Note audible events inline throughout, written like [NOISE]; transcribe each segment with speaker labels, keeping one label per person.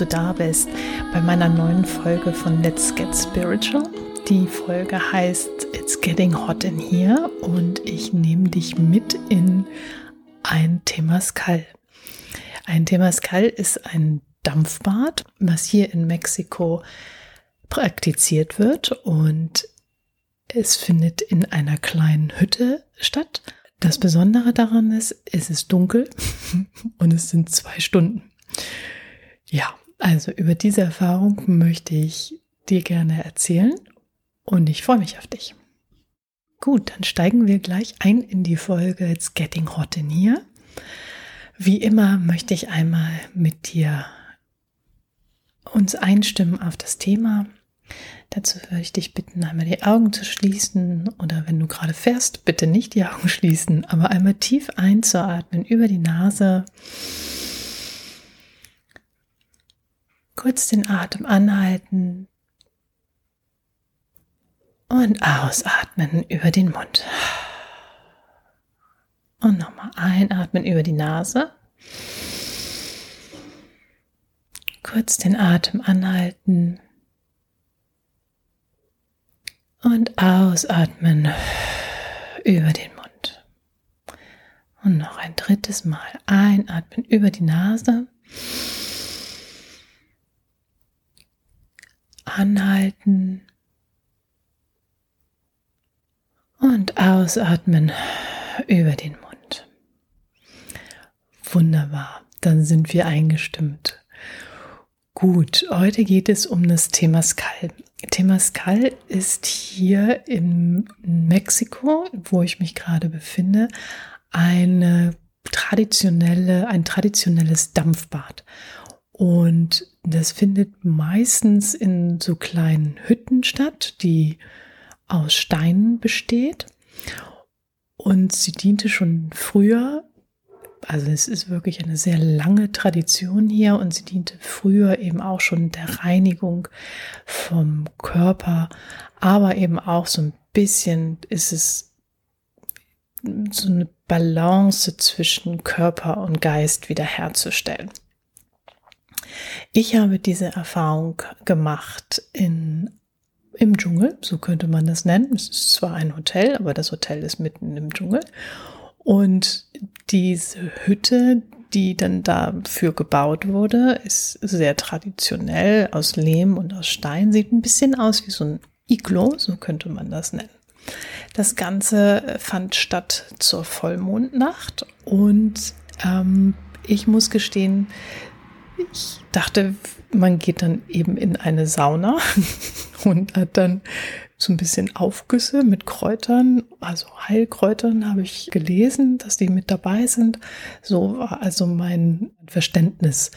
Speaker 1: du da bist bei meiner neuen Folge von Let's Get Spiritual. Die Folge heißt It's Getting Hot in Here und ich nehme dich mit in ein Temazcal. Ein Temazcal ist ein Dampfbad, was hier in Mexiko praktiziert wird und es findet in einer kleinen Hütte statt. Das Besondere daran ist, es ist dunkel [LAUGHS] und es sind zwei Stunden. Ja, also über diese Erfahrung möchte ich dir gerne erzählen und ich freue mich auf dich. Gut, dann steigen wir gleich ein in die Folge It's Getting Hot in Here. Wie immer möchte ich einmal mit dir uns einstimmen auf das Thema. Dazu würde ich dich bitten, einmal die Augen zu schließen oder wenn du gerade fährst, bitte nicht die Augen schließen, aber einmal tief einzuatmen über die Nase Kurz den Atem anhalten und ausatmen über den Mund. Und nochmal einatmen über die Nase. Kurz den Atem anhalten und ausatmen über den Mund. Und noch ein drittes Mal einatmen über die Nase. Anhalten und ausatmen über den Mund. Wunderbar, dann sind wir eingestimmt. Gut, heute geht es um das Temascal. Temascal ist hier in Mexiko, wo ich mich gerade befinde, eine traditionelle, ein traditionelles Dampfbad. Und das findet meistens in so kleinen Hütten statt, die aus Steinen besteht. Und sie diente schon früher, also es ist wirklich eine sehr lange Tradition hier und sie diente früher eben auch schon der Reinigung vom Körper, aber eben auch so ein bisschen ist es so eine Balance zwischen Körper und Geist wiederherzustellen. Ich habe diese Erfahrung gemacht in, im Dschungel, so könnte man das nennen. Es ist zwar ein Hotel, aber das Hotel ist mitten im Dschungel. Und diese Hütte, die dann dafür gebaut wurde, ist sehr traditionell aus Lehm und aus Stein. Sieht ein bisschen aus wie so ein Iglo, so könnte man das nennen. Das Ganze fand statt zur Vollmondnacht und ähm, ich muss gestehen, ich dachte, man geht dann eben in eine Sauna [LAUGHS] und hat dann so ein bisschen Aufgüsse mit Kräutern, also Heilkräutern habe ich gelesen, dass die mit dabei sind. So war also mein Verständnis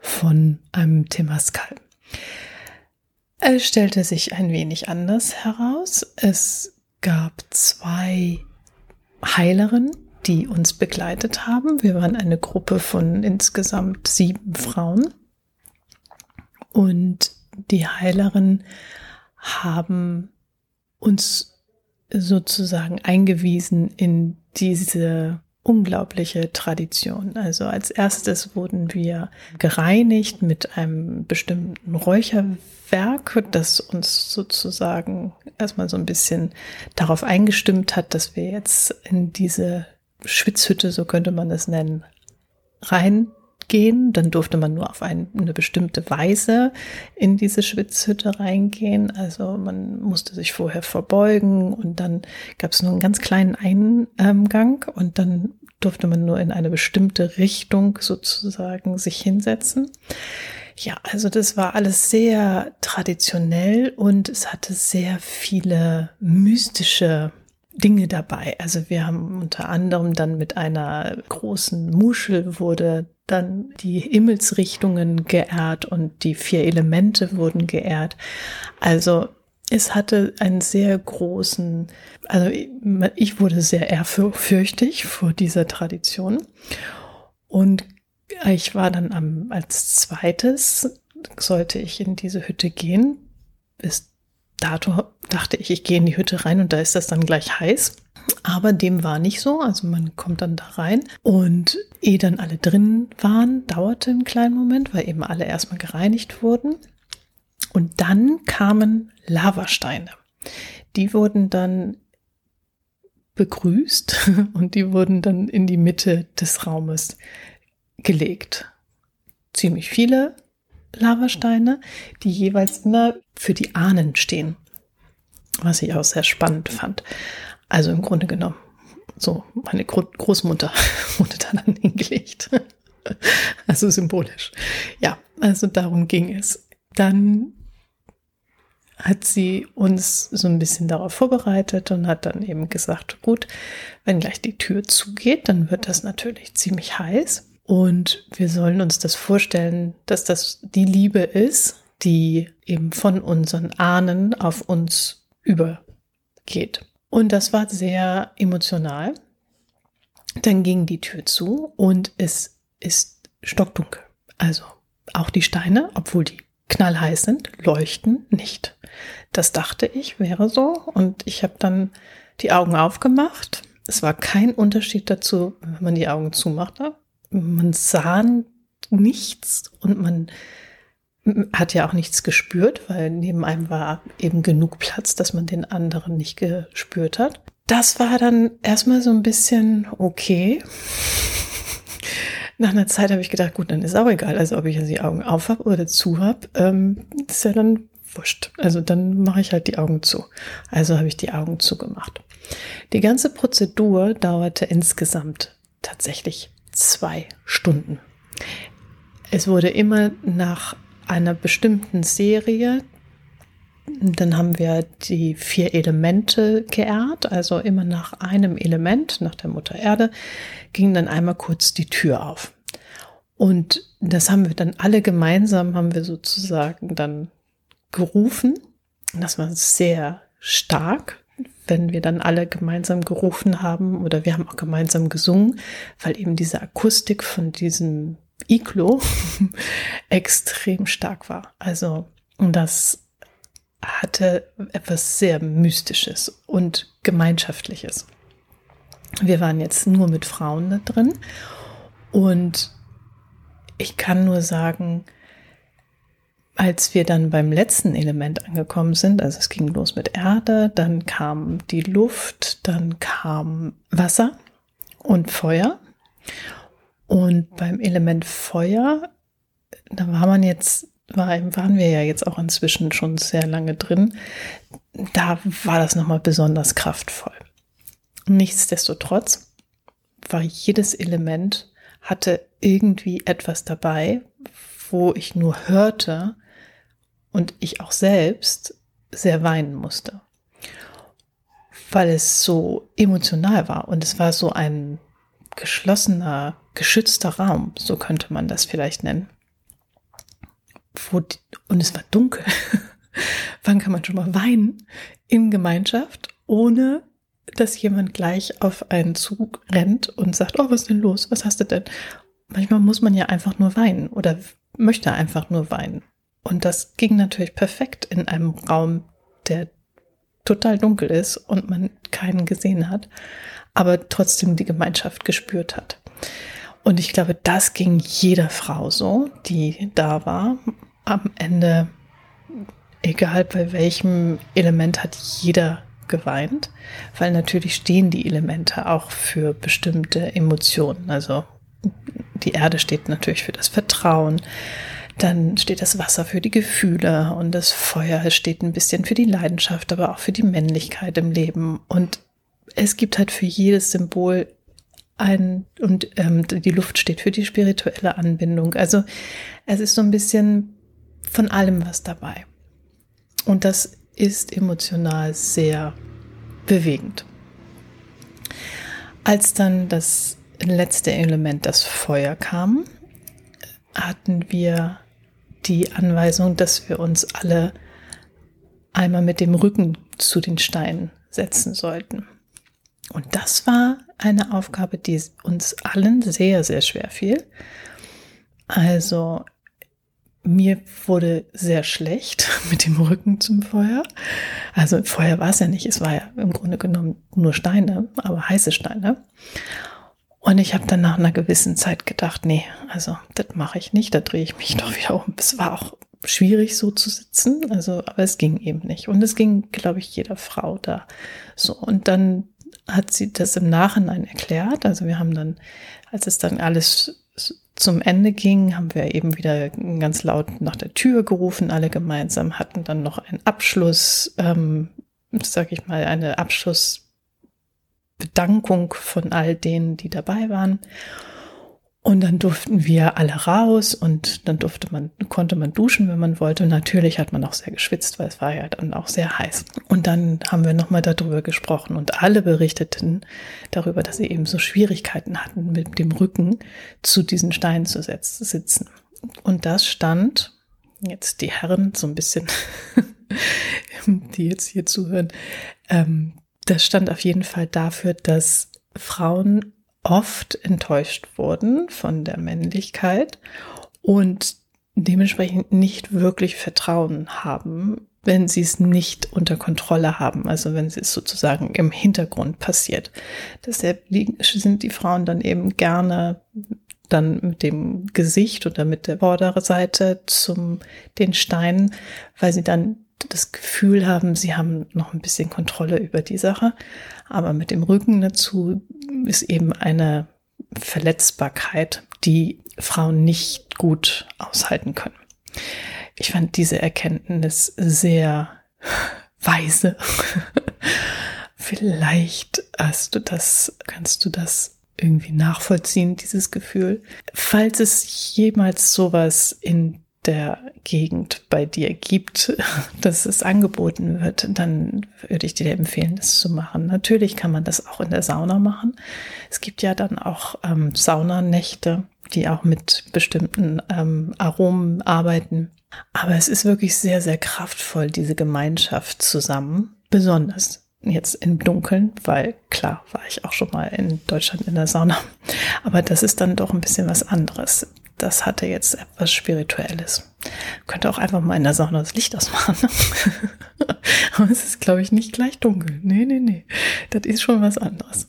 Speaker 1: von einem Temascal. Es stellte sich ein wenig anders heraus. Es gab zwei Heilerinnen, die uns begleitet haben. Wir waren eine Gruppe von insgesamt sieben Frauen. Und die Heilerinnen haben uns sozusagen eingewiesen in diese unglaubliche Tradition. Also als erstes wurden wir gereinigt mit einem bestimmten Räucherwerk, das uns sozusagen erstmal so ein bisschen darauf eingestimmt hat, dass wir jetzt in diese Schwitzhütte, so könnte man es nennen, reingehen. Dann durfte man nur auf ein, eine bestimmte Weise in diese Schwitzhütte reingehen. Also man musste sich vorher verbeugen und dann gab es nur einen ganz kleinen Eingang und dann durfte man nur in eine bestimmte Richtung sozusagen sich hinsetzen. Ja, also das war alles sehr traditionell und es hatte sehr viele mystische Dinge dabei. Also wir haben unter anderem dann mit einer großen Muschel wurde dann die Himmelsrichtungen geehrt und die vier Elemente wurden geehrt. Also es hatte einen sehr großen, also ich wurde sehr ehrfürchtig vor dieser Tradition. Und ich war dann am, als zweites, sollte ich in diese Hütte gehen, bis dato dachte ich, ich gehe in die Hütte rein und da ist das dann gleich heiß. Aber dem war nicht so. Also man kommt dann da rein und ehe dann alle drin waren, dauerte einen kleinen Moment, weil eben alle erstmal gereinigt wurden. Und dann kamen Lavasteine. Die wurden dann begrüßt [LAUGHS] und die wurden dann in die Mitte des Raumes gelegt. Ziemlich viele Lavasteine, die jeweils immer für die Ahnen stehen. Was ich auch sehr spannend fand. Also im Grunde genommen, so meine Großmutter [LAUGHS] wurde da dann hingelegt. [LAUGHS] Also symbolisch. Ja, also darum ging es. Dann hat sie uns so ein bisschen darauf vorbereitet und hat dann eben gesagt, gut, wenn gleich die Tür zugeht, dann wird das natürlich ziemlich heiß. Und wir sollen uns das vorstellen, dass das die Liebe ist, die eben von unseren Ahnen auf uns übergeht. Und das war sehr emotional. Dann ging die Tür zu und es ist stockdunkel. Also auch die Steine, obwohl die knallheiß sind, leuchten nicht. Das dachte ich wäre so und ich habe dann die Augen aufgemacht. Es war kein Unterschied dazu, wenn man die Augen zumachte. Man sah nichts und man hat ja auch nichts gespürt, weil neben einem war eben genug Platz, dass man den anderen nicht gespürt hat. Das war dann erstmal so ein bisschen okay. [LAUGHS] Nach einer Zeit habe ich gedacht, gut, dann ist auch egal. Also ob ich jetzt die Augen auf habe oder zu habe, ähm, ist ja dann wurscht. Also dann mache ich halt die Augen zu. Also habe ich die Augen zugemacht. Die ganze Prozedur dauerte insgesamt tatsächlich zwei Stunden. Es wurde immer nach einer bestimmten Serie. Dann haben wir die vier Elemente geehrt, also immer nach einem Element, nach der Mutter Erde, ging dann einmal kurz die Tür auf. Und das haben wir dann alle gemeinsam, haben wir sozusagen dann gerufen. Das war sehr stark, wenn wir dann alle gemeinsam gerufen haben oder wir haben auch gemeinsam gesungen, weil eben diese Akustik von diesem Iglo [LAUGHS] extrem stark war. Also das hatte etwas sehr Mystisches und Gemeinschaftliches. Wir waren jetzt nur mit Frauen da drin und ich kann nur sagen, als wir dann beim letzten Element angekommen sind, also es ging los mit Erde, dann kam die Luft, dann kam Wasser und Feuer. Und beim Element Feuer, da war man jetzt, war, waren wir ja jetzt auch inzwischen schon sehr lange drin, da war das nochmal besonders kraftvoll. Nichtsdestotrotz war jedes Element, hatte irgendwie etwas dabei, wo ich nur hörte und ich auch selbst sehr weinen musste, weil es so emotional war und es war so ein geschlossener geschützter Raum, so könnte man das vielleicht nennen. Wo und es war dunkel. [LAUGHS] Wann kann man schon mal weinen in Gemeinschaft, ohne dass jemand gleich auf einen Zug rennt und sagt, oh, was ist denn los? Was hast du denn? Manchmal muss man ja einfach nur weinen oder möchte einfach nur weinen. Und das ging natürlich perfekt in einem Raum, der total dunkel ist und man keinen gesehen hat, aber trotzdem die Gemeinschaft gespürt hat. Und ich glaube, das ging jeder Frau so, die da war. Am Ende, egal bei welchem Element, hat jeder geweint, weil natürlich stehen die Elemente auch für bestimmte Emotionen. Also die Erde steht natürlich für das Vertrauen, dann steht das Wasser für die Gefühle und das Feuer steht ein bisschen für die Leidenschaft, aber auch für die Männlichkeit im Leben. Und es gibt halt für jedes Symbol ein, und ähm, die Luft steht für die spirituelle Anbindung. Also es ist so ein bisschen von allem was dabei. Und das ist emotional sehr bewegend. Als dann das letzte Element, das Feuer kam, hatten wir die Anweisung, dass wir uns alle einmal mit dem Rücken zu den Steinen setzen sollten. Und das war eine Aufgabe, die uns allen sehr, sehr schwer fiel. Also mir wurde sehr schlecht [LAUGHS] mit dem Rücken zum Feuer. Also Feuer war es ja nicht, es war ja im Grunde genommen nur Steine, aber heiße Steine. Und ich habe dann nach einer gewissen Zeit gedacht, nee, also das mache ich nicht, da drehe ich mich [LAUGHS] doch wieder um. Es war auch schwierig so zu sitzen, also aber es ging eben nicht. Und es ging, glaube ich, jeder Frau da so. Und dann hat sie das im Nachhinein erklärt. Also wir haben dann, als es dann alles zum Ende ging, haben wir eben wieder ganz laut nach der Tür gerufen, alle gemeinsam, hatten dann noch einen Abschluss, ähm, sag ich mal, eine Abschlussbedankung von all denen, die dabei waren. Und dann durften wir alle raus und dann durfte man, konnte man duschen, wenn man wollte. Natürlich hat man auch sehr geschwitzt, weil es war ja dann auch sehr heiß. Und dann haben wir nochmal darüber gesprochen und alle berichteten darüber, dass sie eben so Schwierigkeiten hatten, mit dem Rücken zu diesen Steinen zu sitzen. Und das stand, jetzt die Herren so ein bisschen, [LAUGHS] die jetzt hier zuhören, ähm, das stand auf jeden Fall dafür, dass Frauen oft enttäuscht wurden von der Männlichkeit und dementsprechend nicht wirklich Vertrauen haben, wenn sie es nicht unter Kontrolle haben, also wenn es sozusagen im Hintergrund passiert. Deshalb sind die Frauen dann eben gerne dann mit dem Gesicht oder mit der Vorderseite zum den Steinen, weil sie dann das Gefühl haben, sie haben noch ein bisschen Kontrolle über die Sache. Aber mit dem Rücken dazu ist eben eine Verletzbarkeit, die Frauen nicht gut aushalten können. Ich fand diese Erkenntnis sehr [LAUGHS] weise. [LAUGHS] Vielleicht hast du das, kannst du das irgendwie nachvollziehen, dieses Gefühl. Falls es jemals sowas in der Gegend bei dir gibt, [LAUGHS] dass es angeboten wird, dann würde ich dir empfehlen, das zu machen. Natürlich kann man das auch in der Sauna machen. Es gibt ja dann auch ähm, Saunanächte, die auch mit bestimmten ähm, Aromen arbeiten. Aber es ist wirklich sehr, sehr kraftvoll, diese Gemeinschaft zusammen. Besonders jetzt im Dunkeln, weil klar war ich auch schon mal in Deutschland in der Sauna. Aber das ist dann doch ein bisschen was anderes das hatte jetzt etwas Spirituelles. Könnte auch einfach mal in der Sauna das Licht ausmachen. [LAUGHS] Aber es ist, glaube ich, nicht gleich dunkel. Nee, nee, nee. Das ist schon was anderes.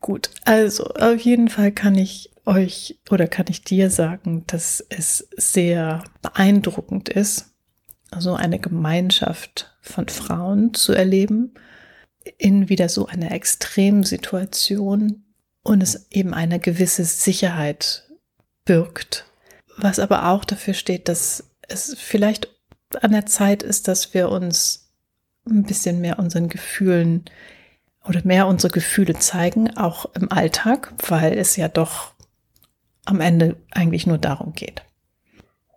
Speaker 1: Gut, also auf jeden Fall kann ich euch oder kann ich dir sagen, dass es sehr beeindruckend ist, so eine Gemeinschaft von Frauen zu erleben in wieder so einer Extremsituation und es eben eine gewisse Sicherheit birgt. Was aber auch dafür steht, dass es vielleicht an der Zeit ist, dass wir uns ein bisschen mehr unseren Gefühlen oder mehr unsere Gefühle zeigen, auch im Alltag, weil es ja doch am Ende eigentlich nur darum geht.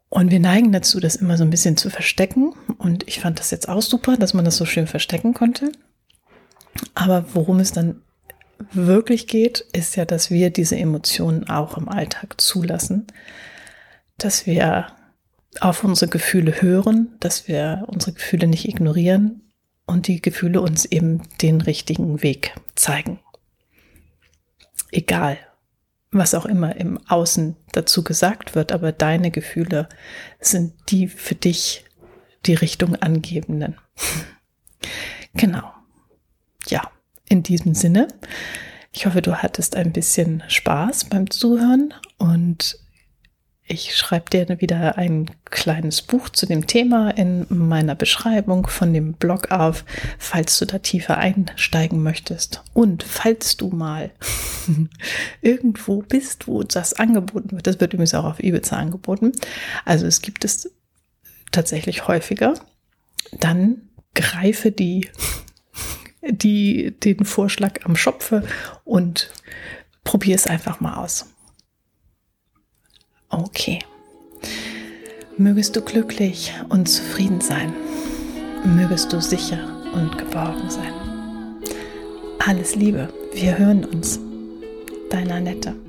Speaker 1: Und wir neigen dazu, das immer so ein bisschen zu verstecken. Und ich fand das jetzt auch super, dass man das so schön verstecken konnte. Aber worum es dann wirklich geht, ist ja, dass wir diese Emotionen auch im Alltag zulassen, dass wir auf unsere Gefühle hören, dass wir unsere Gefühle nicht ignorieren und die Gefühle uns eben den richtigen Weg zeigen. Egal, was auch immer im Außen dazu gesagt wird, aber deine Gefühle sind die für dich die Richtung angebenden. [LAUGHS] genau. Ja. In diesem Sinne, ich hoffe, du hattest ein bisschen Spaß beim Zuhören und ich schreibe dir wieder ein kleines Buch zu dem Thema in meiner Beschreibung von dem Blog auf, falls du da tiefer einsteigen möchtest. Und falls du mal [LAUGHS] irgendwo bist, wo das angeboten wird, das wird übrigens auch auf Ibiza angeboten, also es gibt es tatsächlich häufiger, dann greife die die, den Vorschlag am Schopfe und probier es einfach mal aus. Okay. Mögest du glücklich und zufrieden sein. Mögest du sicher und geborgen sein. Alles Liebe. Wir hören uns. Deine Annette.